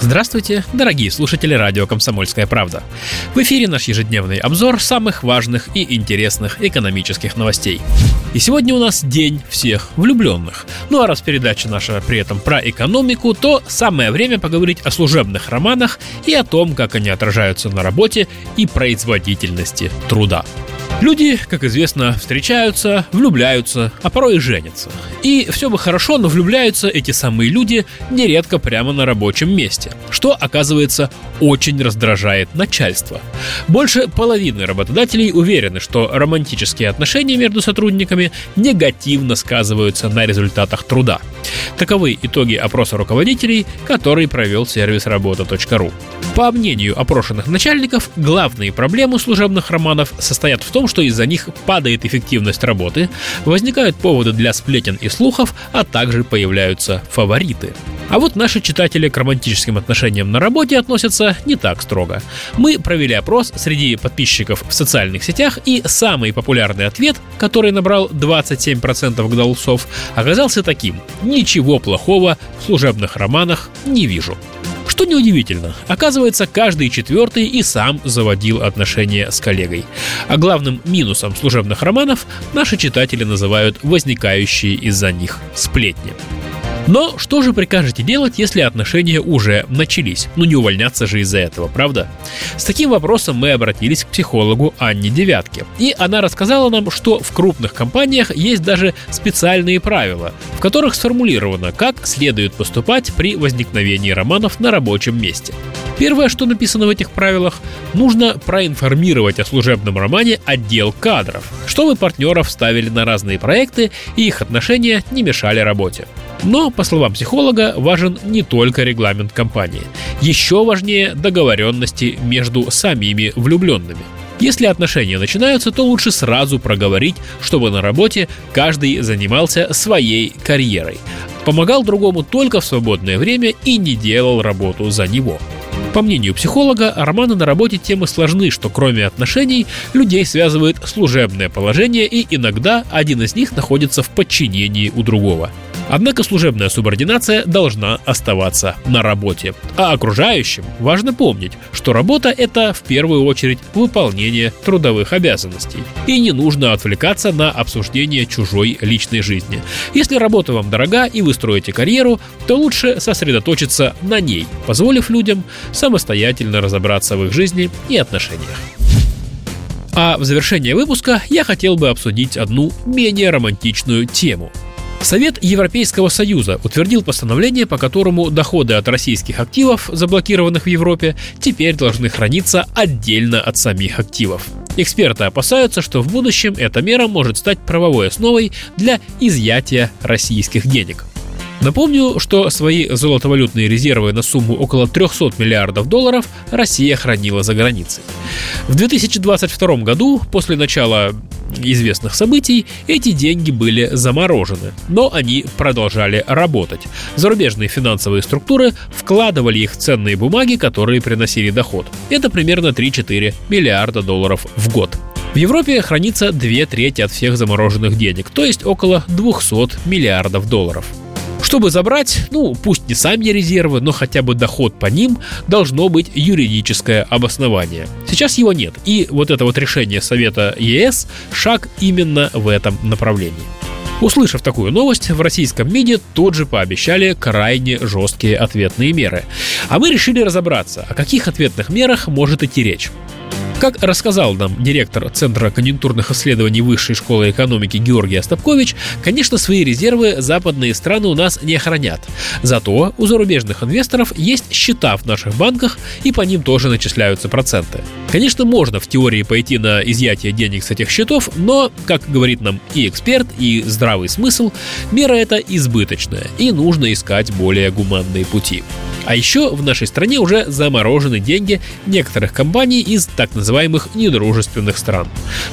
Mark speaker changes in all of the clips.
Speaker 1: Здравствуйте, дорогие слушатели радио «Комсомольская правда». В эфире наш ежедневный обзор самых важных и интересных экономических новостей. И сегодня у нас день всех влюбленных. Ну а раз передача наша при этом про экономику, то самое время поговорить о служебных романах и о том, как они отражаются на работе и производительности труда. Люди, как известно, встречаются, влюбляются, а порой и женятся. И все бы хорошо, но влюбляются эти самые люди нередко прямо на рабочем месте, что, оказывается, очень раздражает начальство. Больше половины работодателей уверены, что романтические отношения между сотрудниками негативно сказываются на результатах труда. Таковы итоги опроса руководителей, который провел сервис работа.ру. По мнению опрошенных начальников, главные проблемы служебных романов состоят в том, что из-за них падает эффективность работы, возникают поводы для сплетен и слухов, а также появляются фавориты. А вот наши читатели к романтическим отношениям на работе относятся не так строго. Мы провели опрос среди подписчиков в социальных сетях, и самый популярный ответ, который набрал 27% голосов, оказался таким. Ничего плохого в служебных романах не вижу. Что неудивительно, оказывается, каждый четвертый и сам заводил отношения с коллегой. А главным минусом служебных романов наши читатели называют возникающие из-за них сплетни. Но что же прикажете делать, если отношения уже начались? Ну не увольняться же из-за этого, правда? С таким вопросом мы обратились к психологу Анне Девятке. И она рассказала нам, что в крупных компаниях есть даже специальные правила, в которых сформулировано, как следует поступать при возникновении романов на рабочем месте. Первое, что написано в этих правилах, нужно проинформировать о служебном романе отдел кадров, чтобы партнеров ставили на разные проекты и их отношения не мешали работе. Но, по словам психолога, важен не только регламент компании. Еще важнее договоренности между самими влюбленными. Если отношения начинаются, то лучше сразу проговорить, чтобы на работе каждый занимался своей карьерой, помогал другому только в свободное время и не делал работу за него. По мнению психолога, романы на работе темы сложны, что кроме отношений людей связывает служебное положение и иногда один из них находится в подчинении у другого. Однако служебная субординация должна оставаться на работе. А окружающим важно помнить, что работа – это в первую очередь выполнение трудовых обязанностей. И не нужно отвлекаться на обсуждение чужой личной жизни. Если работа вам дорога и вы строите карьеру, то лучше сосредоточиться на ней, позволив людям самостоятельно разобраться в их жизни и отношениях. А в завершение выпуска я хотел бы обсудить одну менее романтичную тему – Совет Европейского Союза утвердил постановление, по которому доходы от российских активов, заблокированных в Европе, теперь должны храниться отдельно от самих активов. Эксперты опасаются, что в будущем эта мера может стать правовой основой для изъятия российских денег. Напомню, что свои золотовалютные резервы на сумму около 300 миллиардов долларов Россия хранила за границей. В 2022 году, после начала известных событий, эти деньги были заморожены, но они продолжали работать. Зарубежные финансовые структуры вкладывали их в ценные бумаги, которые приносили доход. Это примерно 3-4 миллиарда долларов в год. В Европе хранится две трети от всех замороженных денег, то есть около 200 миллиардов долларов. Чтобы забрать, ну, пусть не сами резервы, но хотя бы доход по ним, должно быть юридическое обоснование. Сейчас его нет, и вот это вот решение Совета ЕС – шаг именно в этом направлении. Услышав такую новость, в российском МИДе тут же пообещали крайне жесткие ответные меры. А мы решили разобраться, о каких ответных мерах может идти речь. Как рассказал нам директор Центра конъюнктурных исследований Высшей школы экономики Георгий Остапкович, конечно, свои резервы западные страны у нас не хранят. Зато у зарубежных инвесторов есть счета в наших банках, и по ним тоже начисляются проценты. Конечно, можно в теории пойти на изъятие денег с этих счетов, но, как говорит нам и эксперт, и здравый смысл, мера эта избыточная, и нужно искать более гуманные пути. А еще в нашей стране уже заморожены деньги некоторых компаний из так называемых недружественных стран.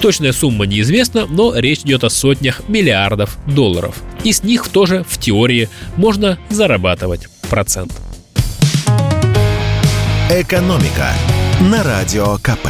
Speaker 1: Точная сумма неизвестна, но речь идет о сотнях миллиардов долларов. И с них тоже в теории можно зарабатывать процент.
Speaker 2: «Экономика» на Радио КП.